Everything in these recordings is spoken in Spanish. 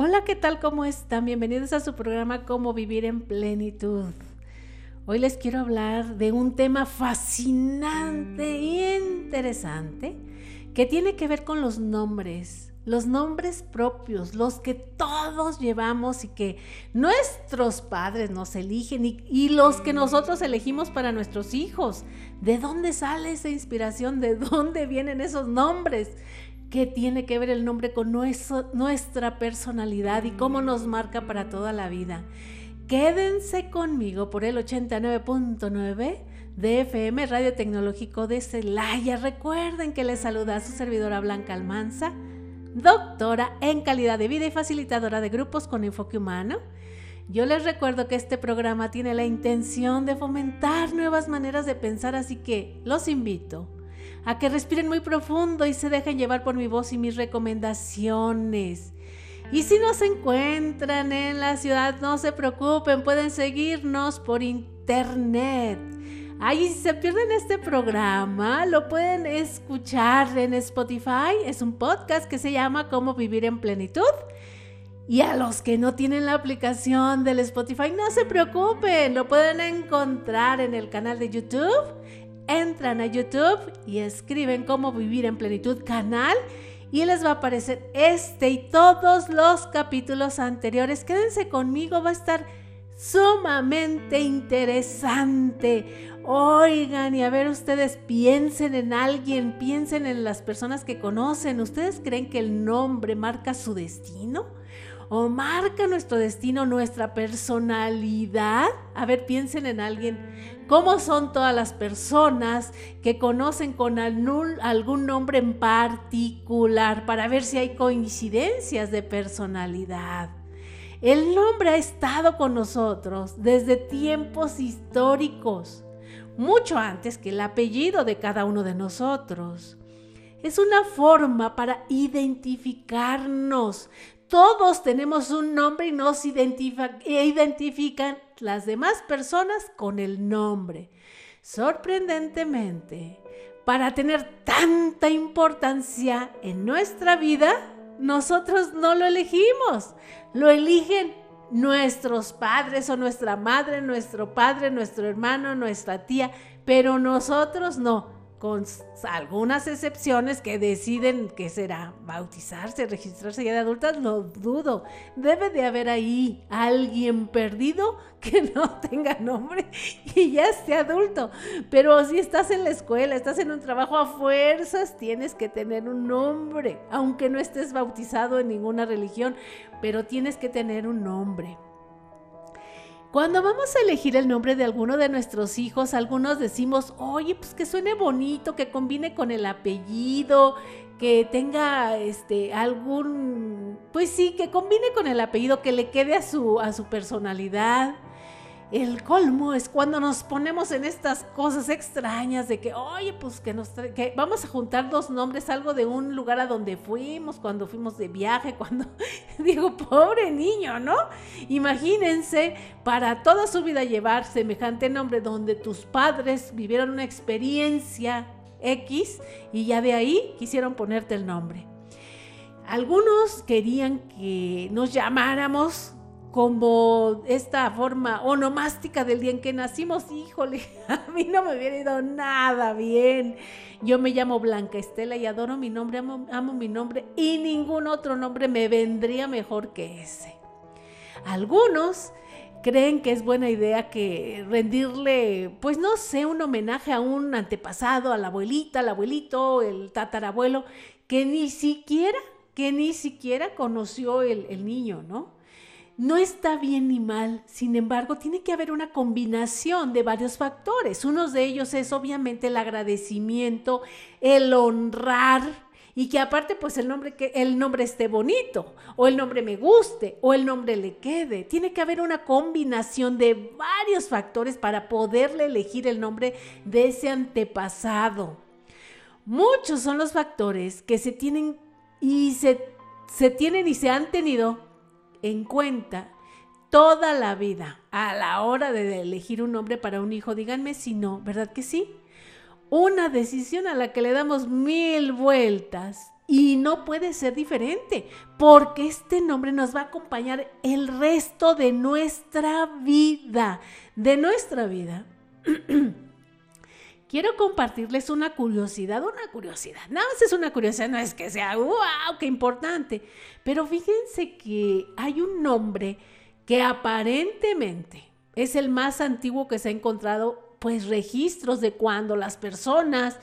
Hola, ¿qué tal? ¿Cómo están? Bienvenidos a su programa Cómo vivir en plenitud. Hoy les quiero hablar de un tema fascinante e interesante que tiene que ver con los nombres, los nombres propios, los que todos llevamos y que nuestros padres nos eligen y, y, los que nosotros elegimos para nuestros hijos. ¿De dónde sale esa inspiración? ¿De dónde vienen esos nombres? ¿Qué tiene que ver el nombre con nuestra personalidad y cómo nos marca para toda la vida? Quédense conmigo por el 89.9 de FM Radio Tecnológico de Celaya. Recuerden que les saluda a su servidora Blanca Almanza, doctora en calidad de vida y facilitadora de grupos con enfoque humano. Yo les recuerdo que este programa tiene la intención de fomentar nuevas maneras de pensar, así que los invito a que respiren muy profundo y se dejen llevar por mi voz y mis recomendaciones. Y si no se encuentran en la ciudad, no se preocupen, pueden seguirnos por internet. Ahí si se pierden este programa, lo pueden escuchar en Spotify. Es un podcast que se llama Cómo vivir en plenitud. Y a los que no tienen la aplicación del Spotify, no se preocupen, lo pueden encontrar en el canal de YouTube entran a YouTube y escriben cómo vivir en plenitud canal y les va a aparecer este y todos los capítulos anteriores. Quédense conmigo, va a estar sumamente interesante. Oigan, y a ver ustedes piensen en alguien, piensen en las personas que conocen. ¿Ustedes creen que el nombre marca su destino? ¿O marca nuestro destino, nuestra personalidad? A ver, piensen en alguien cómo son todas las personas que conocen con algún nombre en particular para ver si hay coincidencias de personalidad. El nombre ha estado con nosotros desde tiempos históricos, mucho antes que el apellido de cada uno de nosotros. Es una forma para identificarnos. Todos tenemos un nombre y nos identifican las demás personas con el nombre. Sorprendentemente, para tener tanta importancia en nuestra vida, nosotros no lo elegimos, lo eligen nuestros padres o nuestra madre, nuestro padre, nuestro hermano, nuestra tía, pero nosotros no con algunas excepciones que deciden que será bautizarse, registrarse ya de adultas, lo dudo. Debe de haber ahí alguien perdido que no tenga nombre y ya esté adulto. Pero si estás en la escuela, estás en un trabajo a fuerzas, tienes que tener un nombre, aunque no estés bautizado en ninguna religión, pero tienes que tener un nombre. Cuando vamos a elegir el nombre de alguno de nuestros hijos, algunos decimos, oye, pues que suene bonito, que combine con el apellido, que tenga este algún, pues sí, que combine con el apellido, que le quede a su, a su personalidad. El colmo es cuando nos ponemos en estas cosas extrañas de que, oye, pues que nos que vamos a juntar dos nombres, algo de un lugar a donde fuimos, cuando fuimos de viaje, cuando digo, pobre niño, ¿no? Imagínense para toda su vida llevar semejante nombre donde tus padres vivieron una experiencia X y ya de ahí quisieron ponerte el nombre. Algunos querían que nos llamáramos como esta forma onomástica del día en que nacimos, híjole, a mí no me hubiera ido nada bien. Yo me llamo Blanca Estela y adoro mi nombre, amo, mi nombre y ningún otro nombre me vendría mejor que ese. Algunos creen que es buena idea que rendirle, pues no sé, un homenaje a un antepasado, a la abuelita, al abuelito, el tatarabuelo, que ni siquiera, que ni siquiera conoció el niño, ¿no? No está bien ni mal, sin embargo, tiene que haber una combinación de varios factores. Uno de ellos es obviamente el agradecimiento, el honrar y que aparte pues el nombre que el nombre esté bonito o el nombre me guste o el nombre le quede. Tiene que haber una combinación de varios factores para poderle elegir el nombre de ese antepasado. Muchos son los factores que se tienen y se, se tienen y se han tenido en cuenta toda la vida a la hora de elegir un nombre para un hijo. Díganme si no, ¿verdad que sí? Una decisión a la que le damos mil vueltas. Y no puede ser diferente, porque este nombre nos va a acompañar el resto de nuestra vida, de nuestra vida. Quiero compartirles una curiosidad, una curiosidad. No, es una curiosidad, no es que sea, wow, qué importante. Pero fíjense que hay un nombre que aparentemente es el más antiguo que se ha encontrado, pues registros de cuando las personas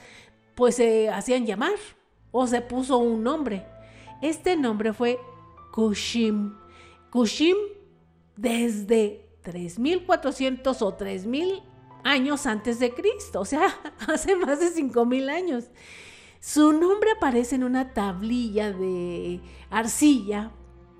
pues se hacían llamar o se puso un nombre. Este nombre fue Kushim. Kushim desde 3400 o 3000 años antes de Cristo, o sea, hace más de 5000 años. Su nombre aparece en una tablilla de arcilla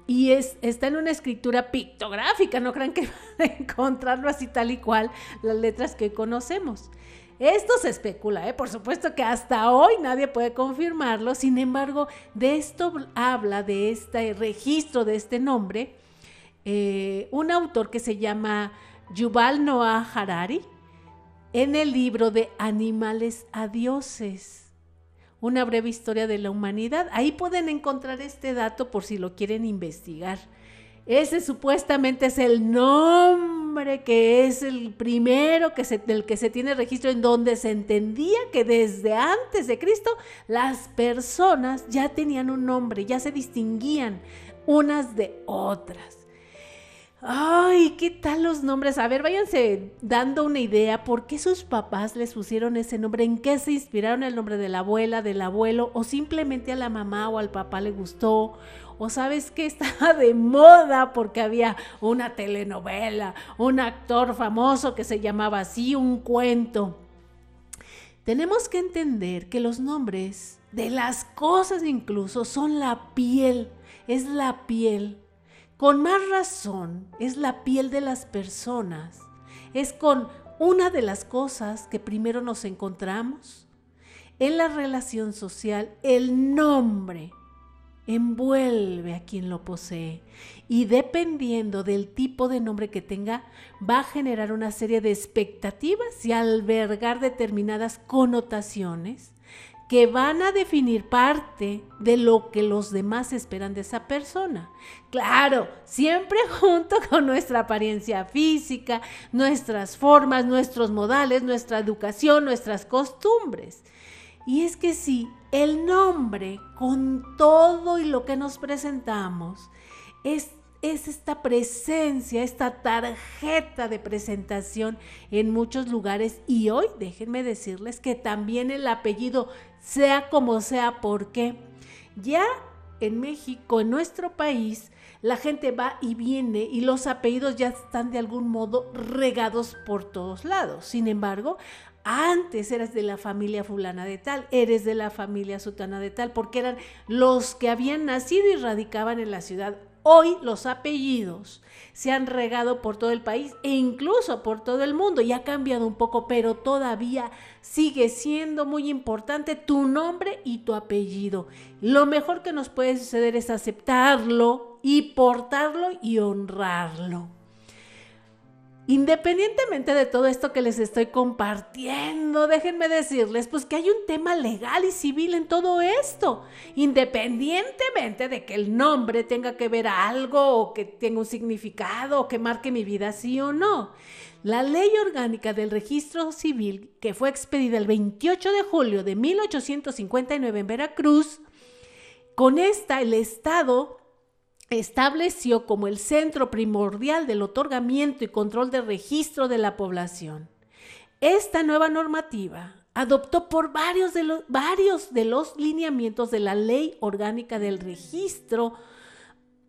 y es, está en una escritura pictográfica, no crean que van a encontrarlo así tal y cual las letras que conocemos. Esto se especula, ¿eh? por supuesto que hasta hoy nadie puede confirmarlo, sin embargo, de esto habla, de este registro de este nombre, eh, un autor que se llama Yuval Noah Harari, en el libro de Animales a Dioses, una breve historia de la humanidad. Ahí pueden encontrar este dato por si lo quieren investigar. Ese supuestamente es el nombre que es el primero que se, del que se tiene registro en donde se entendía que desde antes de Cristo las personas ya tenían un nombre, ya se distinguían unas de otras. Ay, ¿qué tal los nombres? A ver, váyanse dando una idea por qué sus papás les pusieron ese nombre, en qué se inspiraron el nombre de la abuela, del abuelo, o simplemente a la mamá o al papá le gustó, o sabes que estaba de moda porque había una telenovela, un actor famoso que se llamaba así, un cuento. Tenemos que entender que los nombres de las cosas incluso son la piel, es la piel. Con más razón es la piel de las personas. Es con una de las cosas que primero nos encontramos. En la relación social, el nombre envuelve a quien lo posee y dependiendo del tipo de nombre que tenga, va a generar una serie de expectativas y albergar determinadas connotaciones que van a definir parte de lo que los demás esperan de esa persona. Claro, siempre junto con nuestra apariencia física, nuestras formas, nuestros modales, nuestra educación, nuestras costumbres. Y es que sí, el nombre, con todo y lo que nos presentamos, es, es esta presencia, esta tarjeta de presentación en muchos lugares. Y hoy déjenme decirles que también el apellido, sea como sea, porque ya en México, en nuestro país, la gente va y viene y los apellidos ya están de algún modo regados por todos lados. Sin embargo, antes eras de la familia fulana de tal, eres de la familia sutana de tal, porque eran los que habían nacido y radicaban en la ciudad. Hoy los apellidos se han regado por todo el país e incluso por todo el mundo y ha cambiado un poco, pero todavía sigue siendo muy importante tu nombre y tu apellido. Lo mejor que nos puede suceder es aceptarlo y portarlo y honrarlo. Independientemente de todo esto que les estoy compartiendo, déjenme decirles pues que hay un tema legal y civil en todo esto. Independientemente de que el nombre tenga que ver algo o que tenga un significado o que marque mi vida sí o no. La ley orgánica del registro civil que fue expedida el 28 de julio de 1859 en Veracruz, con esta el Estado estableció como el centro primordial del otorgamiento y control de registro de la población. Esta nueva normativa adoptó por varios de los, varios de los lineamientos de la Ley Orgánica del Registro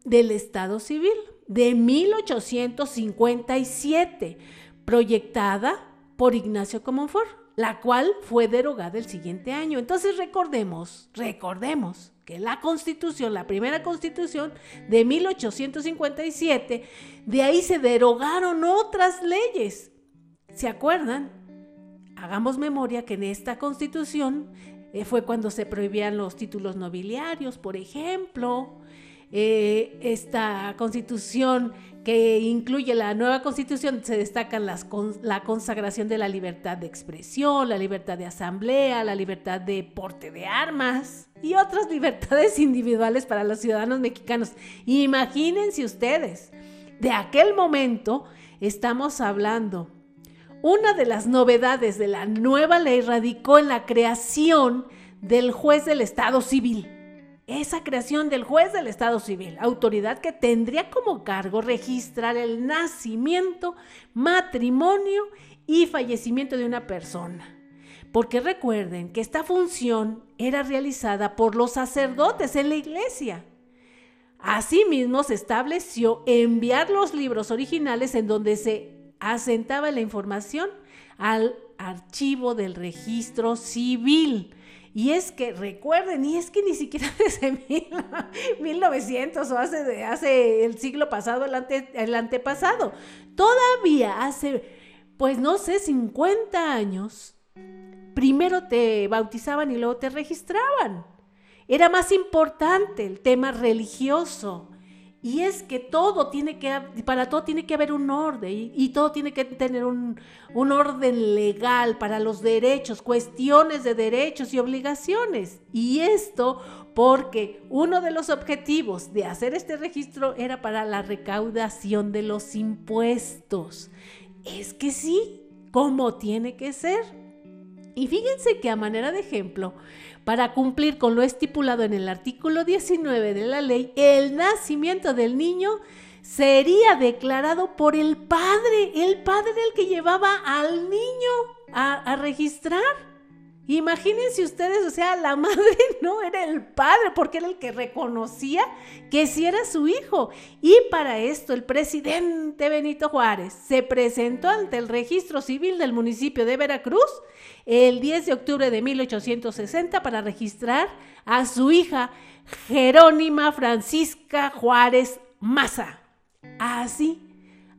del Estado Civil de 1857, proyectada por Ignacio Comonfort, la cual fue derogada el siguiente año. Entonces recordemos, recordemos que la constitución, la primera constitución de 1857, de ahí se derogaron otras leyes. ¿Se acuerdan? Hagamos memoria que en esta constitución eh, fue cuando se prohibían los títulos nobiliarios, por ejemplo. Eh, esta constitución que incluye la nueva constitución, se destacan las, la consagración de la libertad de expresión, la libertad de asamblea, la libertad de porte de armas y otras libertades individuales para los ciudadanos mexicanos. Imagínense ustedes, de aquel momento estamos hablando. Una de las novedades de la nueva ley radicó en la creación del juez del Estado civil esa creación del juez del Estado civil, autoridad que tendría como cargo registrar el nacimiento, matrimonio y fallecimiento de una persona. Porque recuerden que esta función era realizada por los sacerdotes en la iglesia. Asimismo, se estableció enviar los libros originales en donde se asentaba la información al archivo del registro civil y es que recuerden, y es que ni siquiera desde 1900 o hace, el siglo pasado, el, el antepasado, todavía hace, pues no sé, 50 años, primero te bautizaban y luego te registraban. Era más importante el tema religioso. Y es que todo tiene que, para todo tiene que haber un orden y, todo tiene que tener un, un, orden legal para los derechos, cuestiones de derechos y obligaciones. Y esto porque uno de los objetivos de hacer este registro era para la recaudación de los impuestos. Es que sí, como tiene que ser. Y fíjense que a manera de ejemplo, para cumplir con lo estipulado en el artículo 19 de la ley, el nacimiento del niño sería declarado por el padre, el padre el que llevaba al niño a, registrar. Imagínense ustedes, o sea, la madre no era el padre, porque era el que reconocía que sí era su hijo. Y para esto el presidente Benito Juárez se presentó ante el registro civil del municipio de Veracruz el 10 de octubre de 1860 para registrar a su hija Jerónima Francisca Juárez Maza. Así,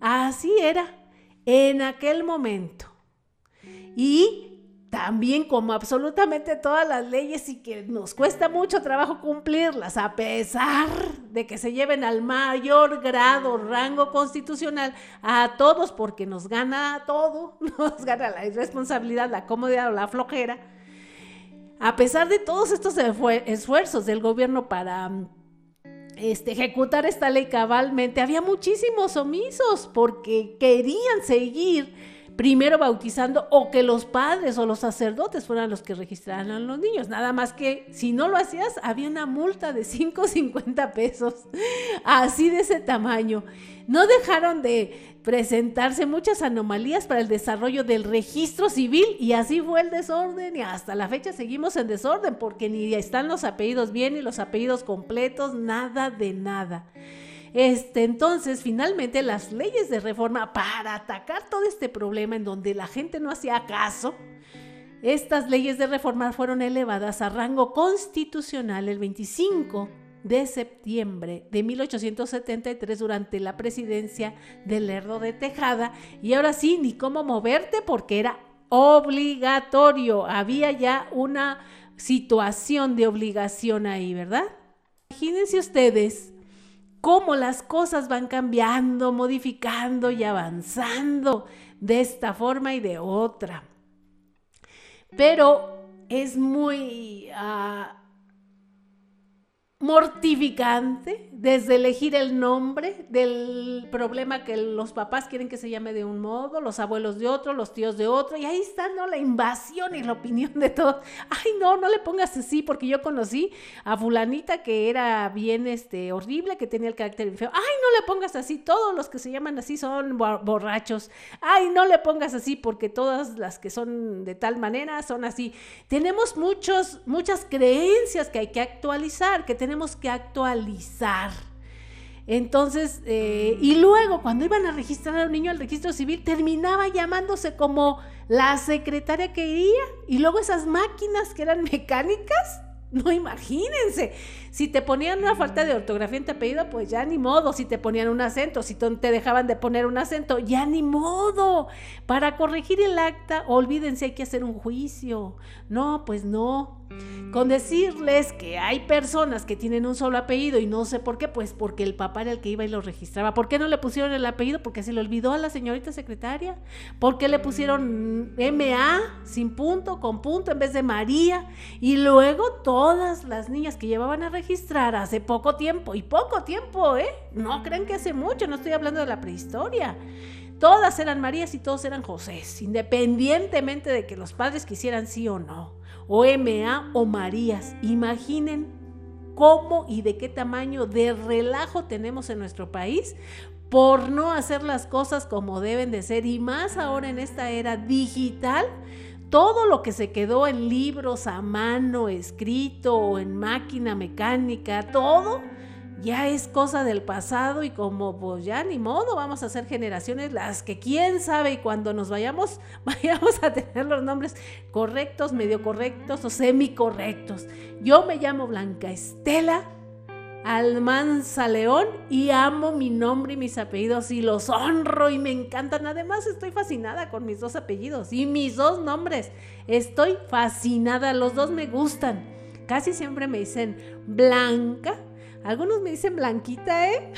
así era en aquel momento. Y también como absolutamente todas las leyes y que nos cuesta mucho trabajo cumplirlas, a pesar de que se lleven al mayor grado, rango constitucional a todos, porque nos gana todo, nos gana la irresponsabilidad, la comodidad o la flojera. A pesar de todos estos esfuerzos del gobierno para este, ejecutar esta ley cabalmente, había muchísimos omisos porque querían seguir primero bautizando o que los padres o los sacerdotes fueran los que registraran a los niños. Nada más que si no lo hacías, había una multa de 5.50 pesos, así de ese tamaño. No dejaron de presentarse muchas anomalías para el desarrollo del registro civil y así fue el desorden y hasta la fecha seguimos en desorden porque ni están los apellidos bien ni los apellidos completos, nada de nada. Este, entonces, finalmente, las leyes de reforma para atacar todo este problema en donde la gente no hacía caso, estas leyes de reforma fueron elevadas a rango constitucional el 25 de septiembre de 1873 durante la presidencia de Lerdo de Tejada. Y ahora sí, ni cómo moverte porque era obligatorio. Había ya una situación de obligación ahí, ¿verdad? Imagínense ustedes cómo las cosas van cambiando, modificando y avanzando de esta forma y de otra. Pero es muy ah, mortificante desde elegir el nombre del problema que los papás quieren que se llame de un modo, los abuelos de otro, los tíos de otro, y ahí está, ¿no? La invasión y la opinión de todos. Ay, no, no le pongas así, porque yo conocí a fulanita que era bien este, horrible, que tenía el carácter feo. Ay, no le pongas así, todos los que se llaman así son borrachos. Ay, no le pongas así, porque todas las que son de tal manera son así. Tenemos muchos, muchas creencias que hay que actualizar, que tenemos que actualizar. Entonces, eh, y luego cuando iban a registrar a un niño al registro civil, terminaba llamándose como la secretaria que iría. Y luego esas máquinas que eran mecánicas, no imagínense. Si te ponían una falta de ortografía en tu apellido, pues ya ni modo. Si te ponían un acento, si te dejaban de poner un acento, ya ni modo. Para corregir el acta, olvídense, hay que hacer un juicio. No, pues no. Con decirles que hay personas que tienen un solo apellido y no sé por qué, pues porque el papá era el que iba y lo registraba. ¿Por qué no le pusieron el apellido? Porque se le olvidó a la señorita secretaria. ¿Por qué le pusieron MA sin punto, con punto en vez de María? Y luego todas las niñas que llevaban a registrar hace poco tiempo, y poco tiempo, ¿eh? No creen que hace mucho, no estoy hablando de la prehistoria. Todas eran Marías y todos eran Josés, independientemente de que los padres quisieran sí o no o MA o Marías. Imaginen cómo y de qué tamaño de relajo tenemos en nuestro país por no hacer las cosas como deben de ser y más ahora en esta era digital. Todo lo que se quedó en libros a mano, escrito o en máquina mecánica, todo ya es cosa del pasado y como pues ya ni modo, vamos a ser generaciones las que quién sabe y cuando nos vayamos, vayamos a tener los nombres correctos, medio correctos o semicorrectos. Yo me llamo Blanca Estela Almanza León y amo mi nombre y mis apellidos y los honro y me encantan. Además estoy fascinada con mis dos apellidos y mis dos nombres. Estoy fascinada, los dos me gustan. Casi siempre me dicen Blanca algunos me dicen Blanquita, ¿eh?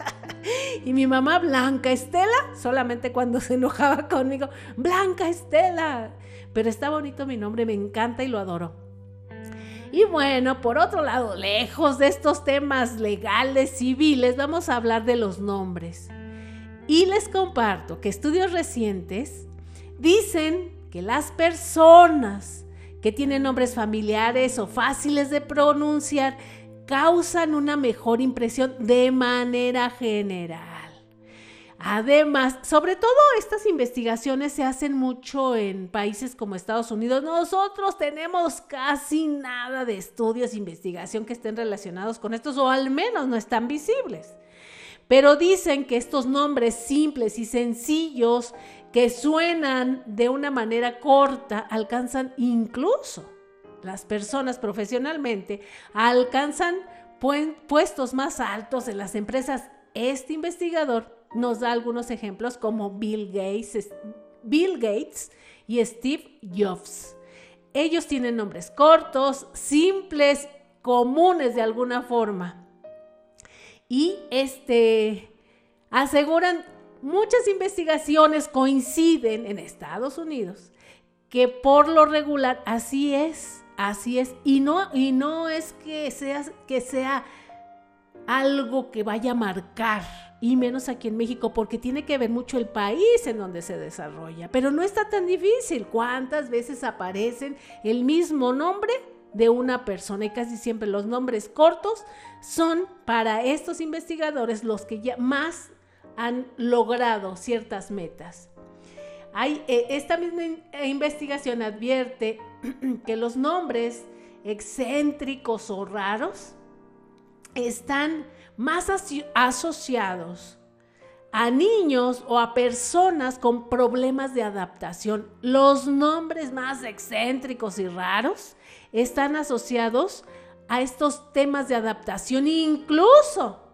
y mi mamá Blanca Estela, solamente cuando se enojaba conmigo, Blanca Estela. Pero está bonito mi nombre, me encanta y lo adoro. Y bueno, por otro lado, lejos de estos temas legales, civiles, vamos a hablar de los nombres. Y les comparto que estudios recientes dicen que las personas que tienen nombres familiares o fáciles de pronunciar causan una mejor impresión de manera general. Además, sobre todo estas investigaciones se hacen mucho en países como Estados Unidos. Nosotros tenemos casi nada de estudios e investigación que estén relacionados con estos, o al menos no están visibles. Pero dicen que estos nombres simples y sencillos que suenan de una manera corta alcanzan incluso las personas profesionalmente alcanzan puestos más altos en las empresas. Este investigador nos da algunos ejemplos como Bill Gates, Bill Gates y Steve Jobs. Ellos tienen nombres cortos, simples, comunes de alguna forma. Y este aseguran muchas investigaciones coinciden en Estados Unidos que por lo regular así es. Así es. Y no, y no es que sea, que sea algo que vaya a marcar, y menos aquí en México, porque tiene que ver mucho el país en donde se desarrolla. Pero no está tan difícil. ¿Cuántas veces aparecen el mismo nombre? de una persona y casi siempre los nombres cortos son para estos investigadores los que ya más han logrado ciertas metas. Hay, eh, esta misma investigación advierte que los nombres excéntricos o raros están más asociados a niños o a personas con problemas de adaptación. Los nombres más excéntricos y raros están asociados a estos temas de adaptación, incluso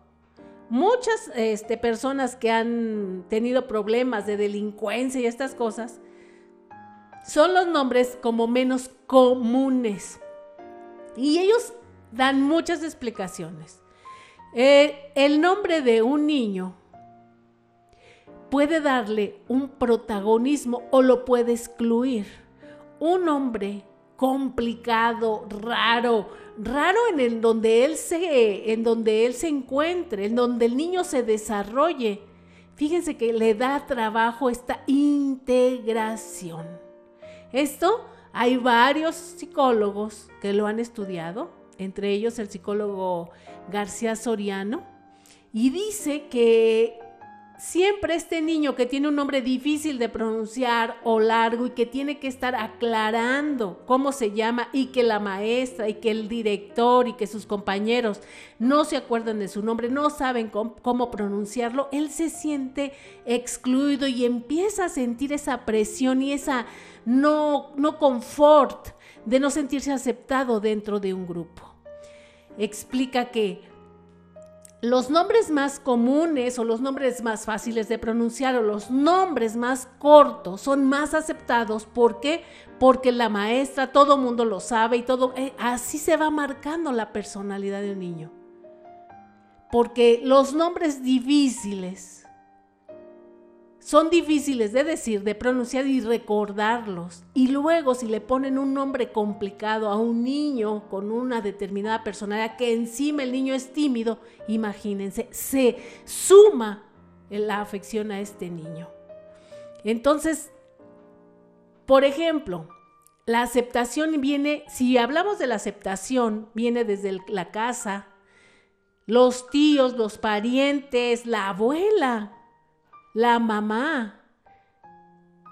muchas este, personas que han tenido problemas de delincuencia y estas cosas, son los nombres como menos comunes. Y ellos dan muchas explicaciones. Eh, el nombre de un niño puede darle un protagonismo o lo puede excluir. Un nombre complicado, raro, raro en el donde él se, en donde él se encuentre, en donde el niño se desarrolle. Fíjense que le da trabajo esta integración. Esto hay varios psicólogos que lo han estudiado, entre ellos el psicólogo García Soriano, y dice que siempre este niño que tiene un nombre difícil de pronunciar o largo y que tiene que estar aclarando cómo se llama y que la maestra y que el director y que sus compañeros no se acuerdan de su nombre, no saben cómo, pronunciarlo, él se siente excluido y empieza a sentir esa presión y esa no, no confort de no sentirse aceptado dentro de un grupo. Explica que los nombres más comunes o los nombres más fáciles de pronunciar o los nombres más cortos son más aceptados. ¿Por qué? Porque la maestra, todo mundo lo sabe y todo, eh, así se va marcando la personalidad de un niño. Porque los nombres difíciles son difíciles de decir, de pronunciar y recordarlos. Y luego si le ponen un nombre complicado a un niño con una determinada personalidad que encima el niño es tímido, imagínense, se suma la afección a este niño. Entonces, por ejemplo, la aceptación viene, si hablamos de la aceptación, viene desde la casa, los tíos, los parientes, la abuela, la mamá,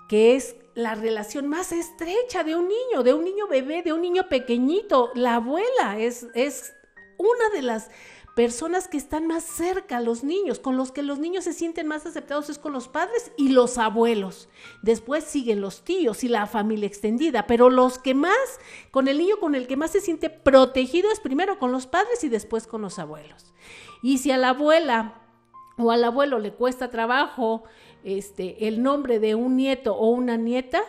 que es la relación más estrecha de un niño, de un niño bebé, de un niño pequeñito. La abuela es, es una de las personas que están más cerca a los niños, con los que los niños se sienten más aceptados es con los padres y los abuelos. Después siguen los tíos y la familia extendida, pero los que más, con el niño con el que más se siente protegido es primero con los padres y después con los abuelos. Y si a la abuela o al abuelo le cuesta trabajo este, el nombre de un nieto o una nieta,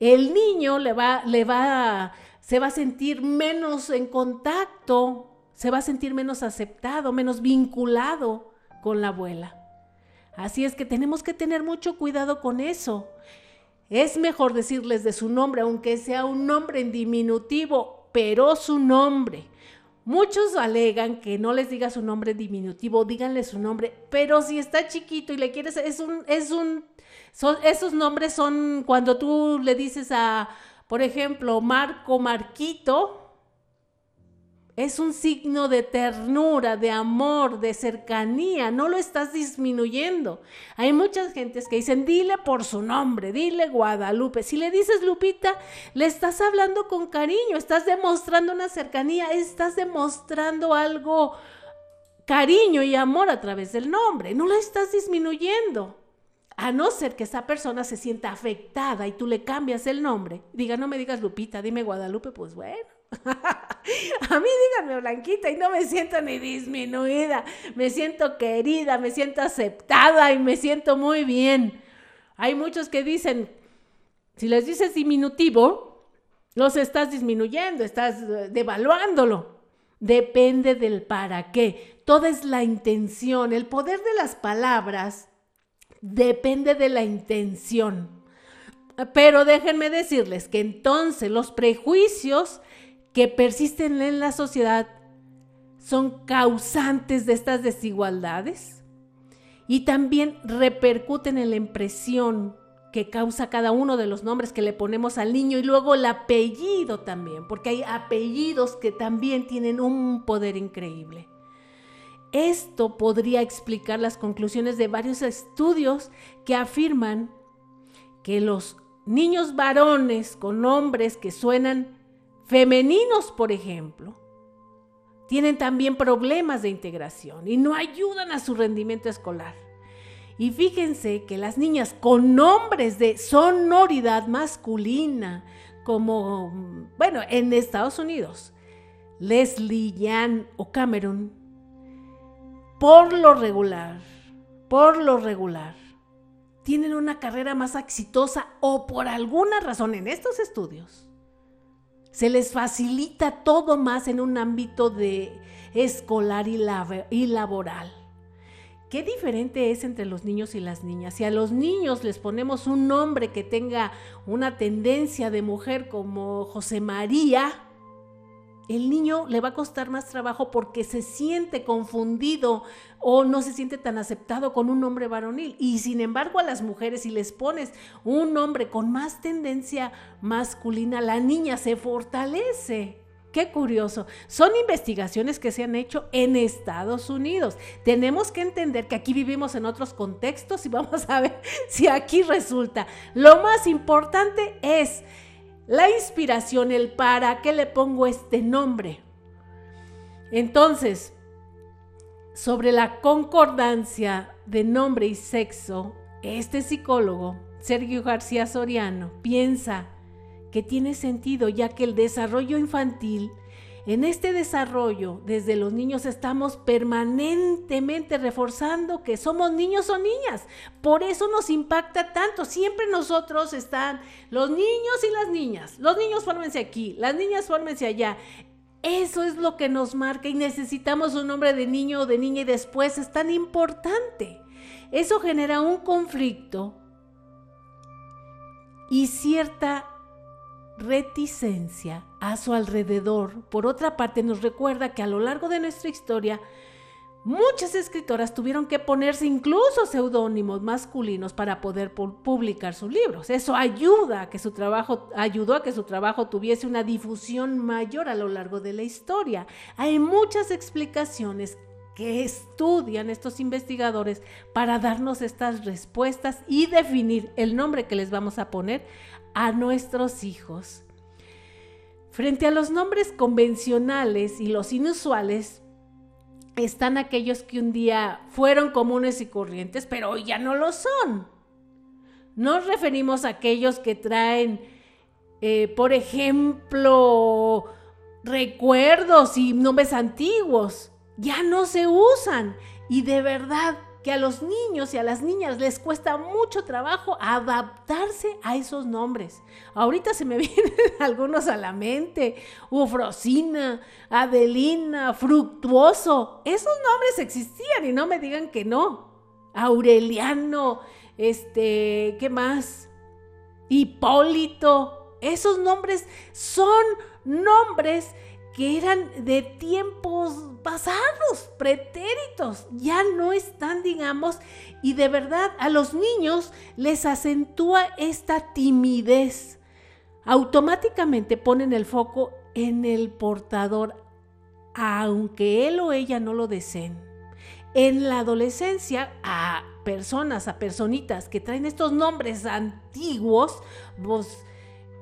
el niño le va, le va, se va a sentir menos en contacto, se va a sentir menos aceptado, menos vinculado con la abuela. Así es que tenemos que tener mucho cuidado con eso. Es mejor decirles de su nombre, aunque sea un nombre en diminutivo, pero su nombre. Muchos alegan que no les diga su nombre diminutivo, díganle su nombre, pero si está chiquito y le quieres, es un, es un, son, esos nombres son cuando tú le dices a, por ejemplo, Marco Marquito, es un signo de ternura, de amor, de cercanía, no lo estás disminuyendo. Hay muchas gentes que dicen, dile por su nombre, dile Guadalupe. Si le dices Lupita, le estás hablando con cariño, estás demostrando una cercanía, estás demostrando algo, cariño y amor a través del nombre, no lo estás disminuyendo. A no ser que esa persona se sienta afectada y tú le cambias el nombre, diga, no me digas Lupita, dime Guadalupe, pues bueno A mí díganme blanquita y no me siento ni disminuida, me siento querida, me siento aceptada y me siento muy bien. Hay muchos que dicen, si les dices diminutivo, los estás disminuyendo, estás eh, devaluándolo. Depende del para qué. Toda es la intención. El poder de las palabras depende de la intención. Pero déjenme decirles que entonces los prejuicios que persisten en la sociedad son causantes de estas desigualdades y también repercuten en la impresión que causa cada uno de los nombres que le ponemos al niño y luego el apellido también, porque hay apellidos que también tienen un poder increíble. Esto podría explicar las conclusiones de varios estudios que afirman que los niños varones con nombres que suenan femeninos, por ejemplo, tienen también problemas de integración y no ayudan a su rendimiento escolar. Y fíjense que las niñas con nombres de sonoridad masculina, como, bueno, en Estados Unidos, Leslie, Jan o Cameron, por lo regular, por lo regular, tienen una carrera más exitosa o por alguna razón en estos estudios se les facilita todo más en un ámbito de escolar y, y laboral. Qué diferente es entre los niños y las niñas. Si a los niños les ponemos un nombre que tenga una tendencia de mujer como José María, el niño le va a costar más trabajo porque se siente confundido o no se siente tan aceptado con un nombre varonil. Y sin embargo a las mujeres si les pones un nombre con más tendencia masculina, la niña se fortalece. Qué curioso. Son investigaciones que se han hecho en Estados Unidos. Tenemos que entender que aquí vivimos en otros contextos y vamos a ver si aquí resulta. Lo más importante es la inspiración, el para qué le pongo este nombre. Entonces, sobre la concordancia de nombre y sexo, este psicólogo, Sergio García Soriano, piensa que tiene sentido ya que el desarrollo infantil En este desarrollo, desde los niños estamos permanentemente reforzando que somos niños o niñas. Por eso nos impacta tanto. Siempre nosotros están los niños y las niñas. Los niños fórmense aquí, las niñas fórmense allá. Eso es lo que nos marca y necesitamos un nombre de niño o de niña y después es tan importante. Eso genera un conflicto y cierta reticencia a su alrededor. Por otra parte, nos recuerda que a lo largo de nuestra historia, muchas escritoras tuvieron que ponerse incluso seudónimos masculinos para poder publicar sus libros. Eso ayuda a que su trabajo, ayudó a que su trabajo tuviese una difusión mayor a lo largo de la historia. Hay muchas explicaciones que estudian estos investigadores para darnos estas respuestas y definir el nombre que les vamos a poner a nuestros hijos. Frente a los nombres convencionales y los inusuales, están aquellos que un día fueron comunes y corrientes, pero hoy ya no lo son. Nos referimos a aquellos que traen, eh, por ejemplo, recuerdos y nombres antiguos. Ya no se usan. Y de verdad que a los niños y a las niñas les cuesta mucho trabajo adaptarse a esos nombres. Ahorita se me vienen algunos a la mente, Ufrosina, Adelina, Fructuoso. Esos nombres existían y no me digan que no. Aureliano, este, ¿qué más? Hipólito. Esos nombres son nombres que eran de tiempos pasados, pretéritos, ya no están, digamos, y de verdad a los niños les acentúa esta timidez. Automáticamente ponen el foco en el portador, aunque él o ella no lo deseen. En la adolescencia, a personas, a personitas que traen estos nombres antiguos, pues,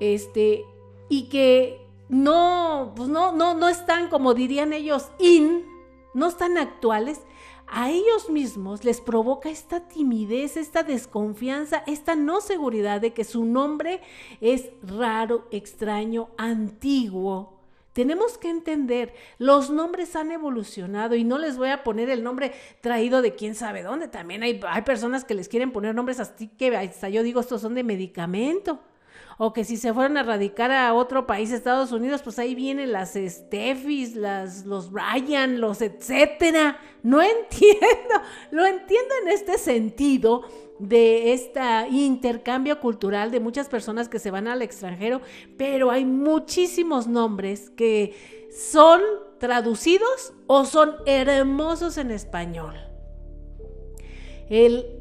este, y que no, pues no, no, no están, como dirían ellos, in, no están actuales, a ellos mismos les provoca esta timidez, esta desconfianza, esta no seguridad de que su nombre es raro, extraño, antiguo. Tenemos que entender, los nombres han evolucionado y no les voy a poner el nombre traído de quién sabe dónde. También hay, hay personas que les quieren poner nombres así que hasta yo digo, estos son de medicamento o que si se fueran a radicar a otro país, Estados Unidos, pues ahí vienen las Steffis, las, los Ryan, los etcétera. No entiendo, lo entiendo en este sentido de este intercambio cultural de muchas personas que se van al extranjero, pero hay muchísimos nombres que son traducidos o son hermosos en español. El,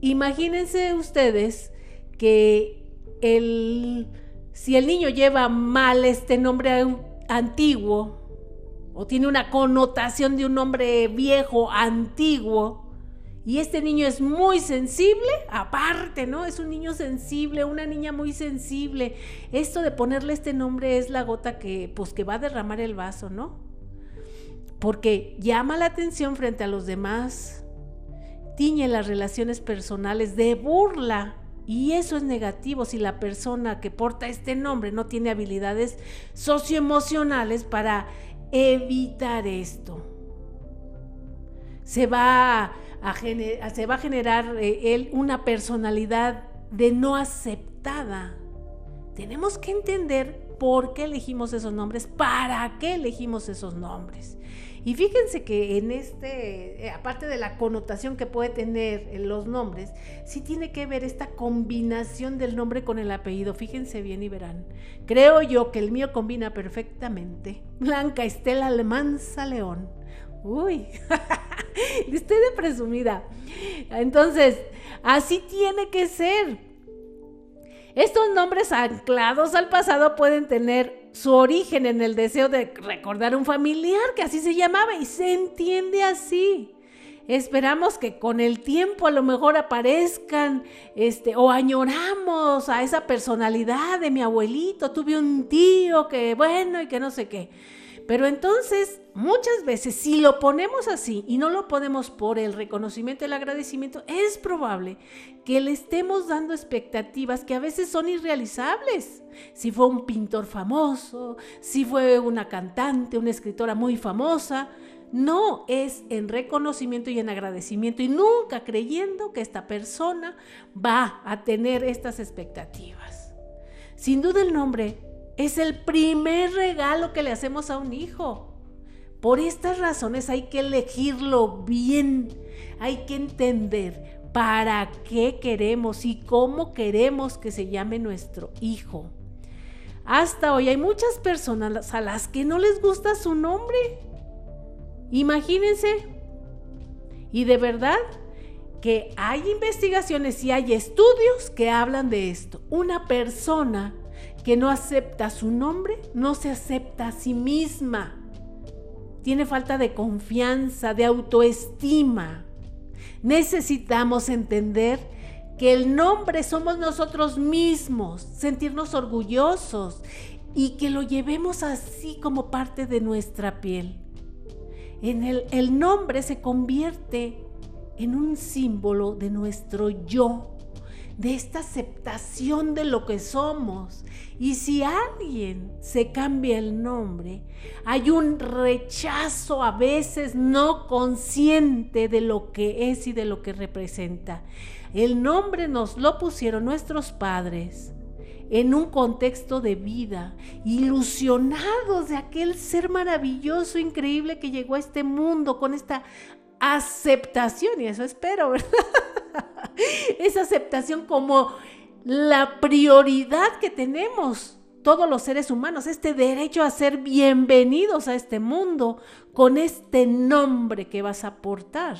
imagínense ustedes que el, si el niño lleva mal este nombre antiguo o tiene una connotación de un nombre viejo, antiguo, y este niño es muy sensible, aparte, ¿no? Es un niño sensible, una niña muy sensible. Esto de ponerle este nombre es la gota que, pues, que va a derramar el vaso, ¿no? Porque llama la atención frente a los demás, tiñe las relaciones personales de burla y eso es negativo si la persona que porta este nombre no tiene habilidades socioemocionales para evitar esto. Se va a, se va a generar eh, él una personalidad de no aceptada. Tenemos que entender por qué elegimos esos nombres, para qué elegimos esos nombres. Y fíjense que en este, eh, aparte de la connotación que puede tener en los nombres, sí tiene que ver esta combinación del nombre con el apellido. Fíjense bien y verán. Creo yo que el mío combina perfectamente. Blanca Estela Almanza León. Uy, estoy de presumida. Entonces, así tiene que ser. Estos nombres anclados al pasado pueden tener su origen en el deseo de recordar un familiar que así se llamaba y se entiende así. Esperamos que con el tiempo a lo mejor aparezcan este o añoramos a esa personalidad de mi abuelito, tuve un tío que bueno y que no sé qué. Pero entonces, muchas veces, si lo ponemos así y no lo ponemos por el reconocimiento, el agradecimiento, es probable que le estemos dando expectativas que a veces son irrealizables. Si fue un pintor famoso, si fue una cantante, una escritora muy famosa, no es en reconocimiento y en agradecimiento y nunca creyendo que esta persona va a tener estas expectativas. Sin duda el nombre es el primer regalo que le hacemos a un hijo. Por estas razones hay que elegirlo bien. Hay que entender para qué queremos y cómo queremos que se llame nuestro hijo. Hasta hoy hay muchas personas a las que no les gusta su nombre. Imagínense. Y de verdad que hay investigaciones y hay estudios que hablan de esto. Una persona que no acepta su nombre, no se acepta a sí misma. Tiene falta de confianza, de autoestima. Necesitamos entender que el nombre somos nosotros mismos, sentirnos orgullosos y que lo llevemos así como parte de nuestra piel. En el, el nombre se convierte en un símbolo de nuestro yo, de esta aceptación de lo que somos. Y si alguien se cambia el nombre, hay un rechazo a veces no consciente de lo que es y de lo que representa. El nombre nos lo pusieron nuestros padres en un contexto de vida, ilusionados de aquel ser maravilloso, increíble que llegó a este mundo con esta aceptación, y eso espero, ¿verdad? Esa aceptación como la prioridad que tenemos todos los seres humanos, este derecho a ser bienvenidos a este mundo con este nombre que vas a portar.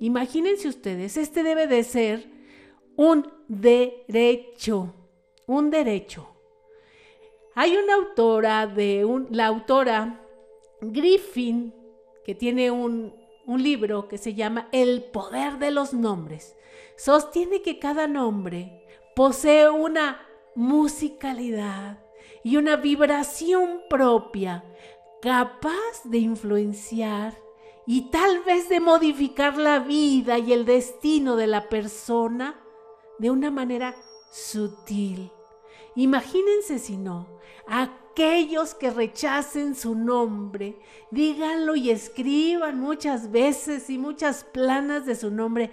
Imagínense ustedes, este debe de ser un derecho, un derecho. Hay una autora de la autora Griffin que tiene un, un libro que se llama El poder de los nombres. Sostiene que cada nombre posee una musicalidad y una vibración propia capaz de influenciar y tal vez de modificar la vida y el destino de la persona de una manera sutil. Imagínense si no, aquellos que rechacen su nombre, díganlo y escriban muchas veces y muchas planas de su nombre.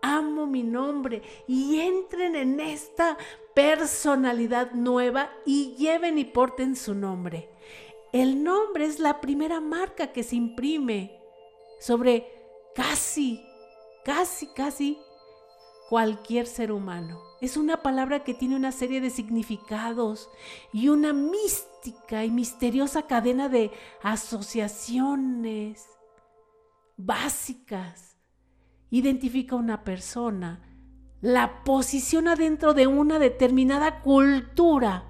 Amo mi nombre y entren en esta personalidad nueva y lleven y porten su nombre. El nombre es la primera marca que se imprime sobre casi, casi, casi cualquier ser humano. Es una palabra que tiene una serie de significados y una mística y misteriosa cadena de asociaciones básicas. Identifica a una persona, la posiciona dentro de una determinada cultura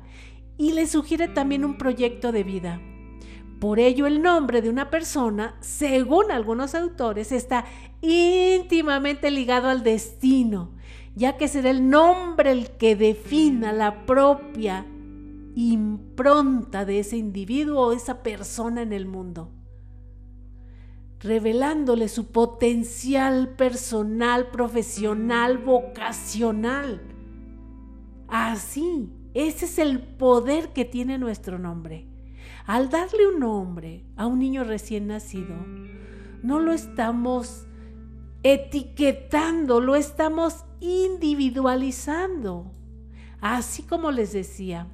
y le sugiere también un proyecto de vida. Por ello el nombre de una persona, según algunos autores, está íntimamente ligado al destino, ya que será el nombre el que defina la propia impronta de ese individuo o esa persona en el mundo, revelándole su potencial personal, profesional, vocacional. Así, ese es el poder que tiene nuestro nombre. Al darle un nombre a un niño recién nacido, no lo estamos etiquetando, lo estamos individualizando. Así como les decía,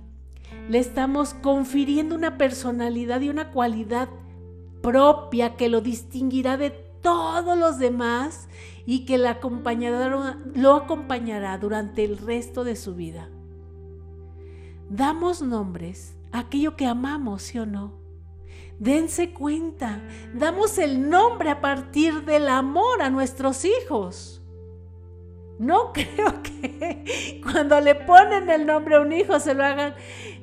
le estamos confiriendo una personalidad y una cualidad propia que lo distinguirá de todos los demás y que lo acompañará durante el resto de su vida. Damos nombres a aquello que amamos, ¿sí o no? Dense cuenta, damos el nombre a partir del amor a nuestros hijos. No creo que cuando le ponen el nombre a un hijo se lo hagan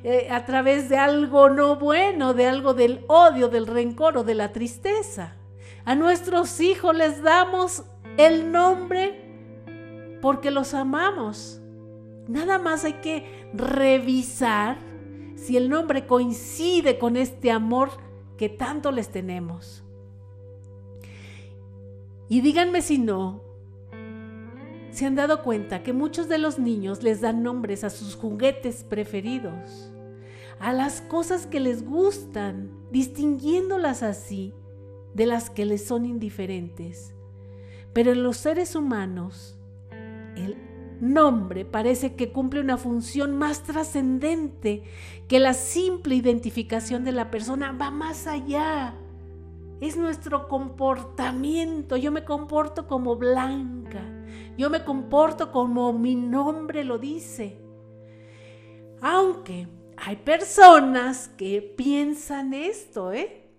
eh, a través de algo no bueno, de algo del odio, del rencor o de la tristeza. A nuestros hijos les damos el nombre porque los amamos. Nada más hay que revisar si el nombre coincide con este amor que tanto les tenemos. Y díganme si no, se han dado cuenta que muchos de los niños les dan nombres a sus juguetes preferidos, a las cosas que les gustan, distinguiéndolas así de las que les son indiferentes. Pero en los seres humanos, el nombre parece que cumple una función más trascendente que la simple identificación de la persona, va más allá. Es nuestro comportamiento. Yo me comporto como Blanca. Yo me comporto como mi nombre lo dice. Aunque hay personas que piensan esto, ¿eh?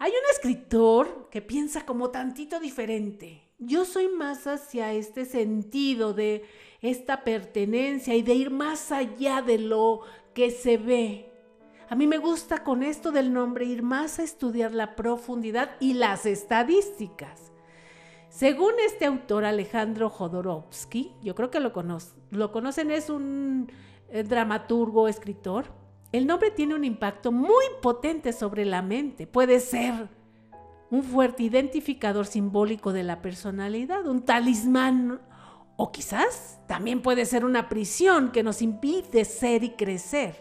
Hay un escritor que piensa como tantito diferente. Yo soy más hacia este sentido de esta pertenencia y de ir más allá de lo que se ve. A mí me gusta con esto del nombre ir más a estudiar la profundidad y las estadísticas. Según este autor Alejandro Jodorowsky, yo creo que lo, lo conocen, es un eh, dramaturgo, escritor, el nombre tiene un impacto muy potente sobre la mente. Puede ser un fuerte identificador simbólico de la personalidad, un talismán o quizás también puede ser una prisión que nos impide ser y crecer.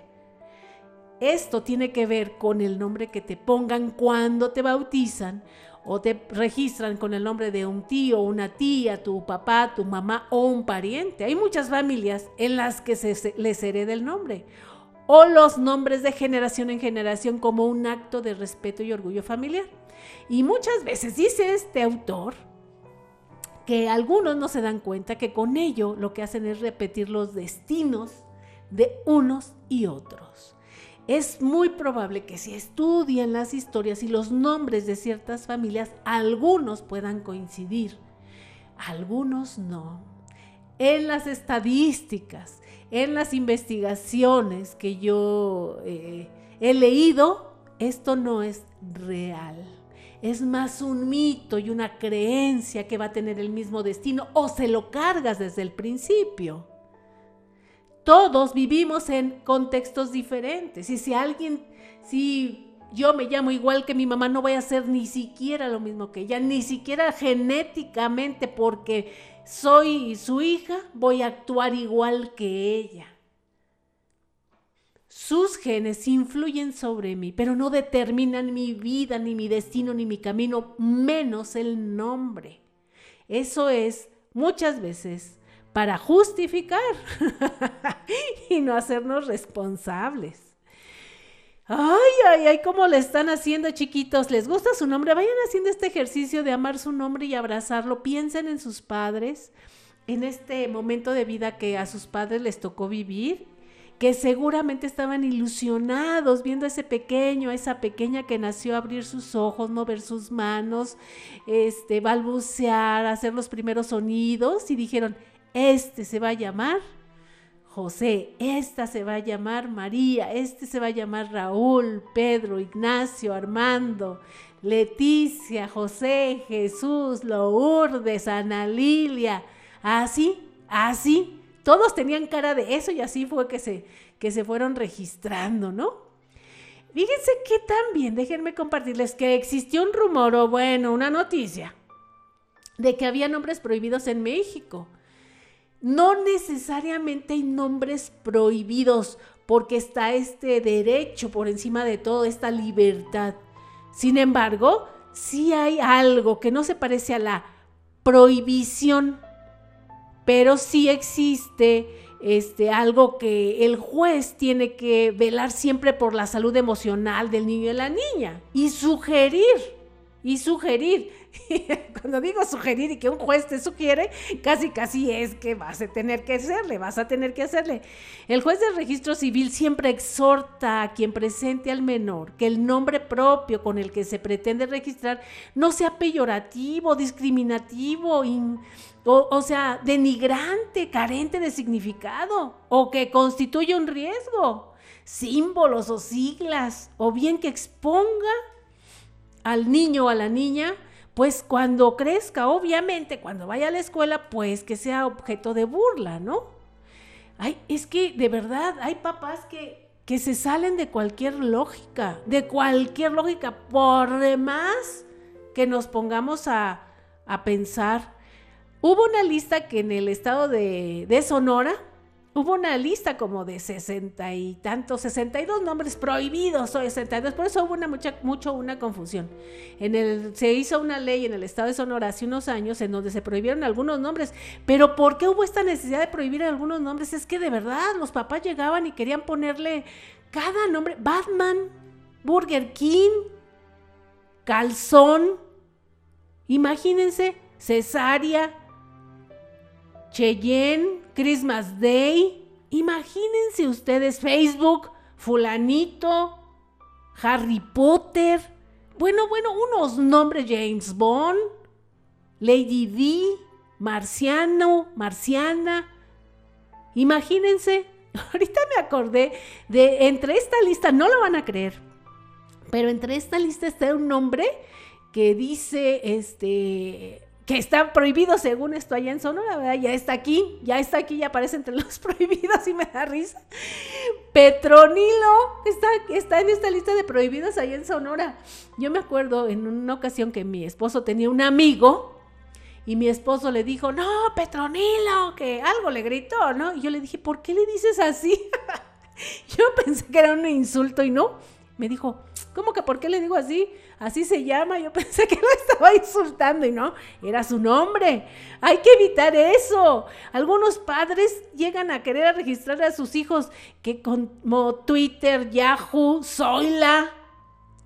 Esto tiene que ver con el nombre que te pongan cuando te bautizan o te registran con el nombre de un tío, una tía, tu papá, tu mamá o un pariente. Hay muchas familias en las que se les hereda el nombre o los nombres de generación en generación como un acto de respeto y orgullo familiar. Y muchas veces dice este autor que algunos no se dan cuenta que con ello lo que hacen es repetir los destinos de unos y otros. Es muy probable que si estudian las historias y los nombres de ciertas familias, algunos puedan coincidir, algunos no. En las estadísticas, en las investigaciones que yo eh, he leído, esto no es real. Es más un mito y una creencia que va a tener el mismo destino o se lo cargas desde el principio. Todos vivimos en contextos diferentes y si alguien, si yo me llamo igual que mi mamá, no voy a ser ni siquiera lo mismo que ella, ni siquiera genéticamente porque soy su hija, voy a actuar igual que ella. Sus genes influyen sobre mí, pero no determinan mi vida, ni mi destino, ni mi camino, menos el nombre. Eso es muchas veces para justificar y no hacernos responsables. Ay, ay, ay, cómo le están haciendo, chiquitos. ¿Les gusta su nombre? Vayan haciendo este ejercicio de amar su nombre y abrazarlo. Piensen en sus padres, en este momento de vida que a sus padres les tocó vivir, que seguramente estaban ilusionados viendo a ese pequeño, a esa pequeña que nació abrir sus ojos, mover sus manos, este, balbucear, hacer los primeros sonidos y dijeron, este se va a llamar José, esta se va a llamar María, este se va a llamar Raúl, Pedro, Ignacio, Armando, Leticia, José, Jesús, Lourdes, Ana Lilia, así, así. Todos tenían cara de eso y así fue que se, que se fueron registrando, ¿no? Fíjense que también, déjenme compartirles que existió un rumor o bueno, una noticia de que había nombres prohibidos en México. No necesariamente hay nombres prohibidos porque está este derecho por encima de todo, esta libertad. Sin embargo, sí hay algo que no se parece a la prohibición, pero sí existe este, algo que el juez tiene que velar siempre por la salud emocional del niño y la niña y sugerir, y sugerir Cuando digo sugerir y que un juez te sugiere, casi casi es que vas a tener que hacerle, vas a tener que hacerle. El juez del registro civil siempre exhorta a quien presente al menor que el nombre propio con el que se pretende registrar no sea peyorativo, discriminativo, o, o sea, denigrante, carente de significado, o que constituya un riesgo símbolos o siglas, o bien que exponga al niño o a la niña pues cuando crezca, obviamente, cuando vaya a la escuela, pues que sea objeto de burla, ¿no? Ay, es que de verdad hay papás que que se salen de cualquier lógica, de cualquier lógica, por demás que nos pongamos a, pensar. Hubo una lista que en el estado de, Sonora, hubo una lista como de sesenta y tantos, 62 nombres prohibidos o 62, por eso hubo una mucha, mucho una confusión. En el, se hizo una ley en el estado de Sonora hace unos años en donde se prohibieron algunos nombres, pero ¿por qué hubo esta necesidad de prohibir algunos nombres? Es que de verdad los papás llegaban y querían ponerle cada nombre, Batman, Burger King, Calzón, imagínense, Cesárea, Cheyenne, Christmas Day. Imagínense ustedes Facebook, fulanito, Harry Potter. Bueno, bueno, unos nombres James Bond, Lady D, Marciano, Marciana. Imagínense, ahorita me acordé de entre esta lista, no lo van a creer, pero entre esta lista está un nombre que dice, este, que está prohibido según esto allá en Sonora, ¿verdad? Ya está aquí, ya está aquí, ya aparece entre los prohibidos y me da risa. Petronilo está, está en esta lista de prohibidos allá en Sonora. Yo me acuerdo en una ocasión que mi esposo tenía un amigo y mi esposo le dijo, no, Petronilo, que algo le gritó, ¿no? Y yo le dije, ¿por qué le dices así? yo pensé que era un insulto y no. Me dijo, ¿cómo que por qué le digo así? Así se llama. Yo pensé que lo estaba insultando y no, era su nombre. Hay que evitar eso. Algunos padres llegan a querer registrar a sus hijos que como Twitter, Yahoo, Zoila,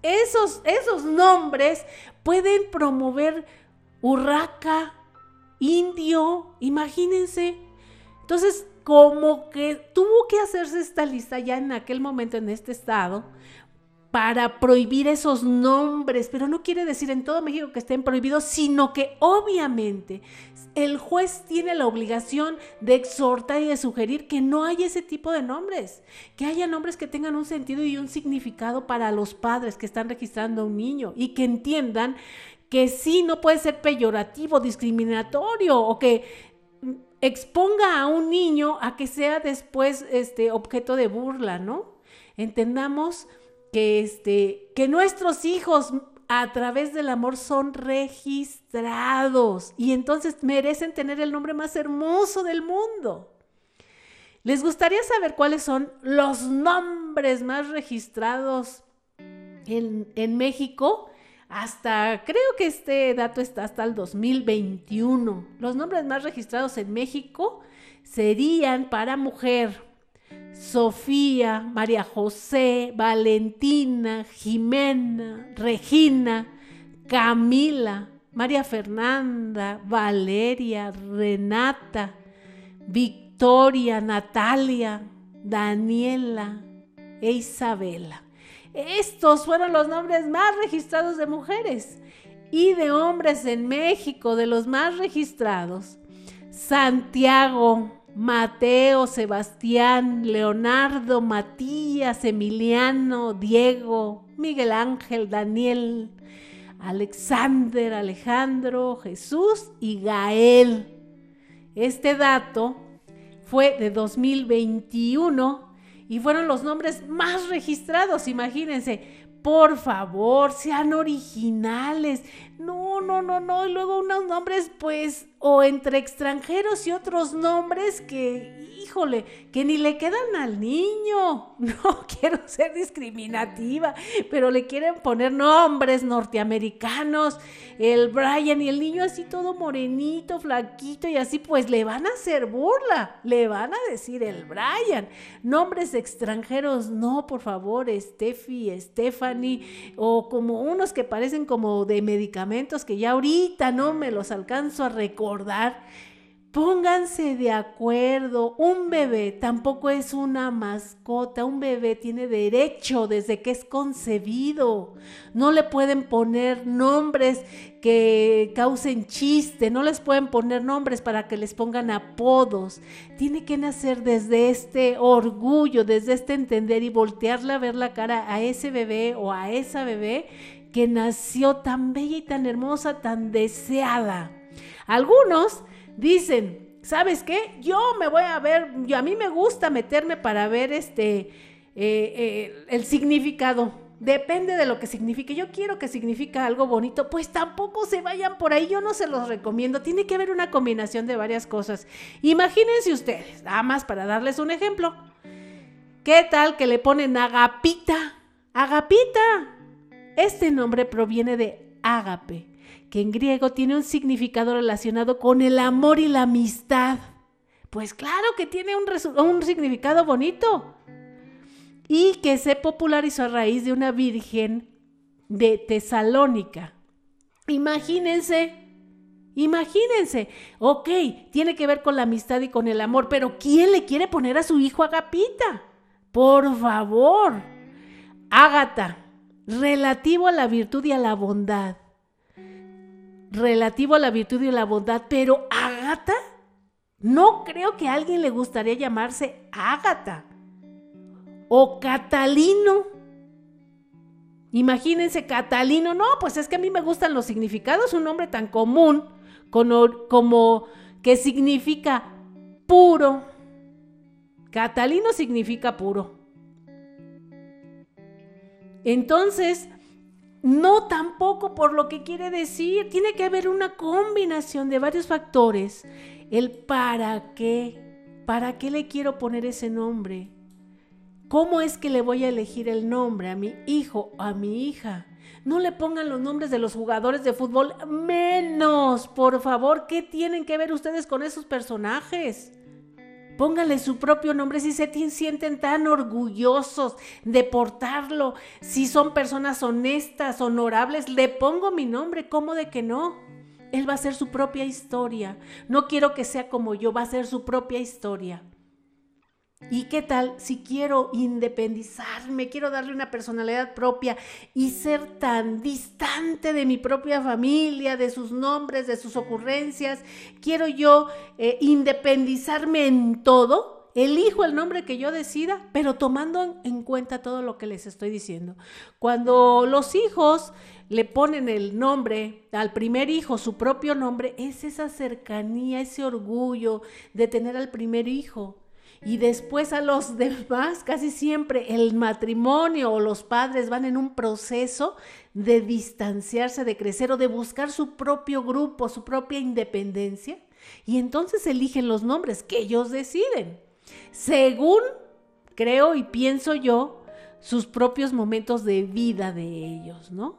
esos, esos nombres pueden promover urraca, indio, imagínense. Entonces, como que tuvo que hacerse esta lista ya en aquel momento en este estado para prohibir esos nombres, pero no quiere decir en todo México que estén prohibidos, sino que obviamente el juez tiene la obligación de exhortar y de sugerir que no haya ese tipo de nombres, que haya nombres que tengan un sentido y un significado para los padres que están registrando a un niño y que entiendan que sí no puede ser peyorativo, discriminatorio o que exponga a un niño a que sea después este objeto de burla, ¿no? Entendamos que, este, que nuestros hijos a través del amor son registrados y entonces merecen tener el nombre más hermoso del mundo. ¿Les gustaría saber cuáles son los nombres más registrados en, en México? Hasta, creo que este dato está hasta el 2021. Los nombres más registrados en México serían para mujer Sofía, María José, Valentina, Jimena, Regina, Camila, María Fernanda, Valeria, Renata, Victoria, Natalia, Daniela e Isabela. Estos fueron los nombres más registrados de mujeres y de hombres en México, de los más registrados. Santiago, Mateo, Sebastián, Leonardo, Matías, Emiliano, Diego, Miguel Ángel, Daniel, Alexander, Alejandro, Jesús y Gael. Este dato fue de 2021 y fueron los nombres más registrados, imagínense. Por favor, sean originales. No, no, no, no. Y luego unos nombres, pues, o entre extranjeros y otros nombres que, que ni le quedan al niño. No quiero ser discriminativa, pero le quieren poner nombres norteamericanos. El Brian y el niño así todo morenito, flaquito y así, pues le van a hacer burla. Le van a decir el Brian. Nombres extranjeros, no, por favor, Steffi, Stephanie, o como unos que parecen como de medicamentos que ya ahorita no me los alcanzo a recordar Pónganse de acuerdo. Un bebé tampoco es una mascota. Un bebé tiene derecho desde que es concebido. No le pueden poner nombres que causen chiste. No les pueden poner nombres para que les pongan apodos. Tiene que nacer desde este orgullo, desde este entender y voltearle a ver la cara a ese bebé o a esa bebé que nació tan bella y tan hermosa, tan deseada. Algunos dicen, ¿sabes qué? Yo me voy a ver, a mí me gusta meterme para ver este eh, el significado. Depende de lo que signifique. Yo quiero que significa algo bonito, pues tampoco se vayan por ahí. Yo no se los recomiendo. Tiene que haber una combinación de varias cosas. Imagínense ustedes, nada más para darles un ejemplo. ¿Qué tal que le ponen Agapita? Agapita. Este nombre proviene de ágape, que en griego tiene un significado relacionado con el amor y la amistad. Pues claro que tiene un, un significado bonito y que se popularizó a raíz de una virgen de Tesalónica. Imagínense, imagínense, ok, tiene que ver con la amistad y con el amor, pero ¿quién le quiere poner a su hijo Agapita? Por favor, Ágata, relativo a la virtud y a la bondad. Relativo a la virtud y la bondad, pero Ágata, no creo que a alguien le gustaría llamarse Ágata o Catalino. Imagínense Catalino, no, pues es que a mí me gustan los significados, un nombre tan común como, que significa puro. Catalino significa puro. Entonces, no tampoco por lo que quiere decir, tiene que haber una combinación de varios factores. El para qué, para qué le quiero poner ese nombre, ¿Cómo es que le voy a elegir el nombre a mi hijo a mi hija? No le pongan los nombres de los jugadores de fútbol menos, por favor. ¿Qué tienen que ver ustedes con esos personajes? Pónganle su propio nombre si se sienten tan orgullosos de portarlo. Si son personas honestas, honorables, le pongo mi nombre. ¿Cómo de que no? Él va a hacer su propia historia. No quiero que sea como yo, va a ser su propia historia. ¿Y qué tal si quiero independizarme, quiero darle una personalidad propia y ser tan distante de mi propia familia, de sus nombres, de sus ocurrencias? ¿Quiero yo eh, independizarme en todo? Elijo el nombre que yo decida, pero tomando en cuenta todo lo que les estoy diciendo. Cuando los hijos le ponen el nombre al primer hijo, su propio nombre, es esa cercanía, ese orgullo de tener al primer hijo y después a los demás, casi siempre el matrimonio o los padres van en un proceso de distanciarse, de crecer o de buscar su propio grupo, su propia independencia. Y entonces eligen los nombres que ellos deciden, según creo y pienso yo, sus propios momentos de vida de ellos, ¿no?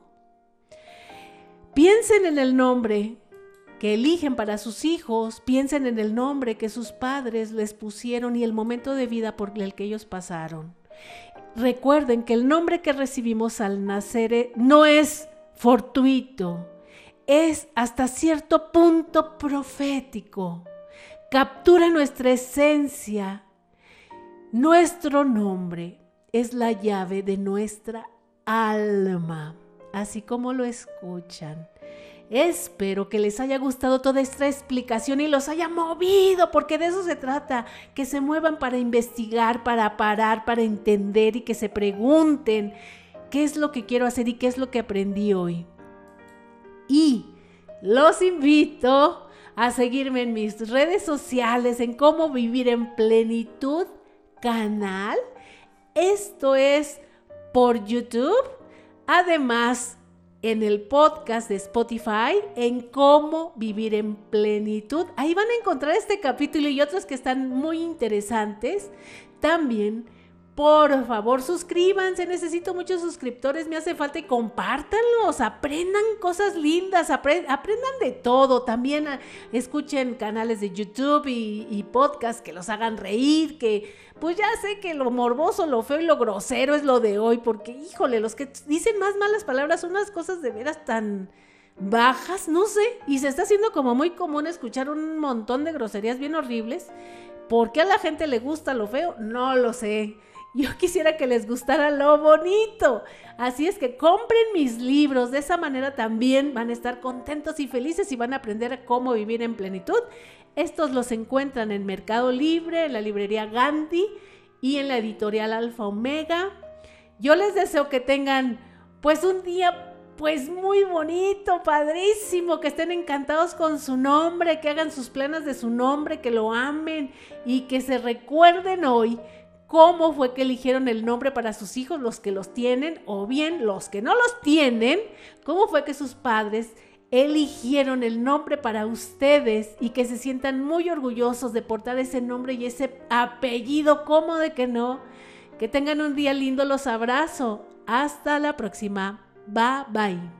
Piensen en el nombre que eligen para sus hijos, piensen en el nombre que sus padres les pusieron y el momento de vida por el que ellos pasaron. Recuerden que el nombre que recibimos al nacer eh, no es fortuito, es hasta cierto punto profético. Captura nuestra esencia. Nuestro nombre es la llave de nuestra alma, así como lo escuchan. Espero que les haya gustado toda esta explicación y los haya movido, porque de eso se trata, que se muevan para investigar, para parar, para entender y que se pregunten qué es lo que quiero hacer y qué es lo que aprendí hoy. Y los invito a seguirme en mis redes sociales, en cómo vivir en plenitud canal. Esto es por YouTube. Además, en el podcast de Spotify en cómo vivir en plenitud. Ahí van a encontrar este capítulo y otros que están muy interesantes. También, por favor, suscríbanse. Necesito muchos suscriptores, me hace falta y compártanlos. Aprendan cosas lindas, aprendan de todo. También ah, escuchen canales de YouTube y, y podcasts que los hagan reír, que pues ya sé que lo morboso, lo feo y lo grosero es lo de hoy, porque híjole, los que dicen más malas palabras son unas cosas de veras tan bajas, no sé, y se está haciendo como muy común escuchar un montón de groserías bien horribles. ¿Por qué a la gente le gusta lo feo? No lo sé. Yo quisiera que les gustara lo bonito. Así es que compren mis libros. De esa manera también van a estar contentos y felices y van a aprender cómo vivir en plenitud estos los encuentran en Mercado Libre, en la librería Gandhi y en la editorial Alfa Omega. Yo les deseo que tengan pues un día pues muy bonito, padrísimo, que estén encantados con su nombre, que hagan sus planes de su nombre, que lo amen y que se recuerden hoy cómo fue que eligieron el nombre para sus hijos, los que los tienen, o bien los que no los tienen, cómo fue que sus padres eligieron el nombre para ustedes y que se sientan muy orgullosos de portar ese nombre y ese apellido, ¿cómo de que no? Que tengan un día lindo, los abrazo. Hasta la próxima. Bye bye.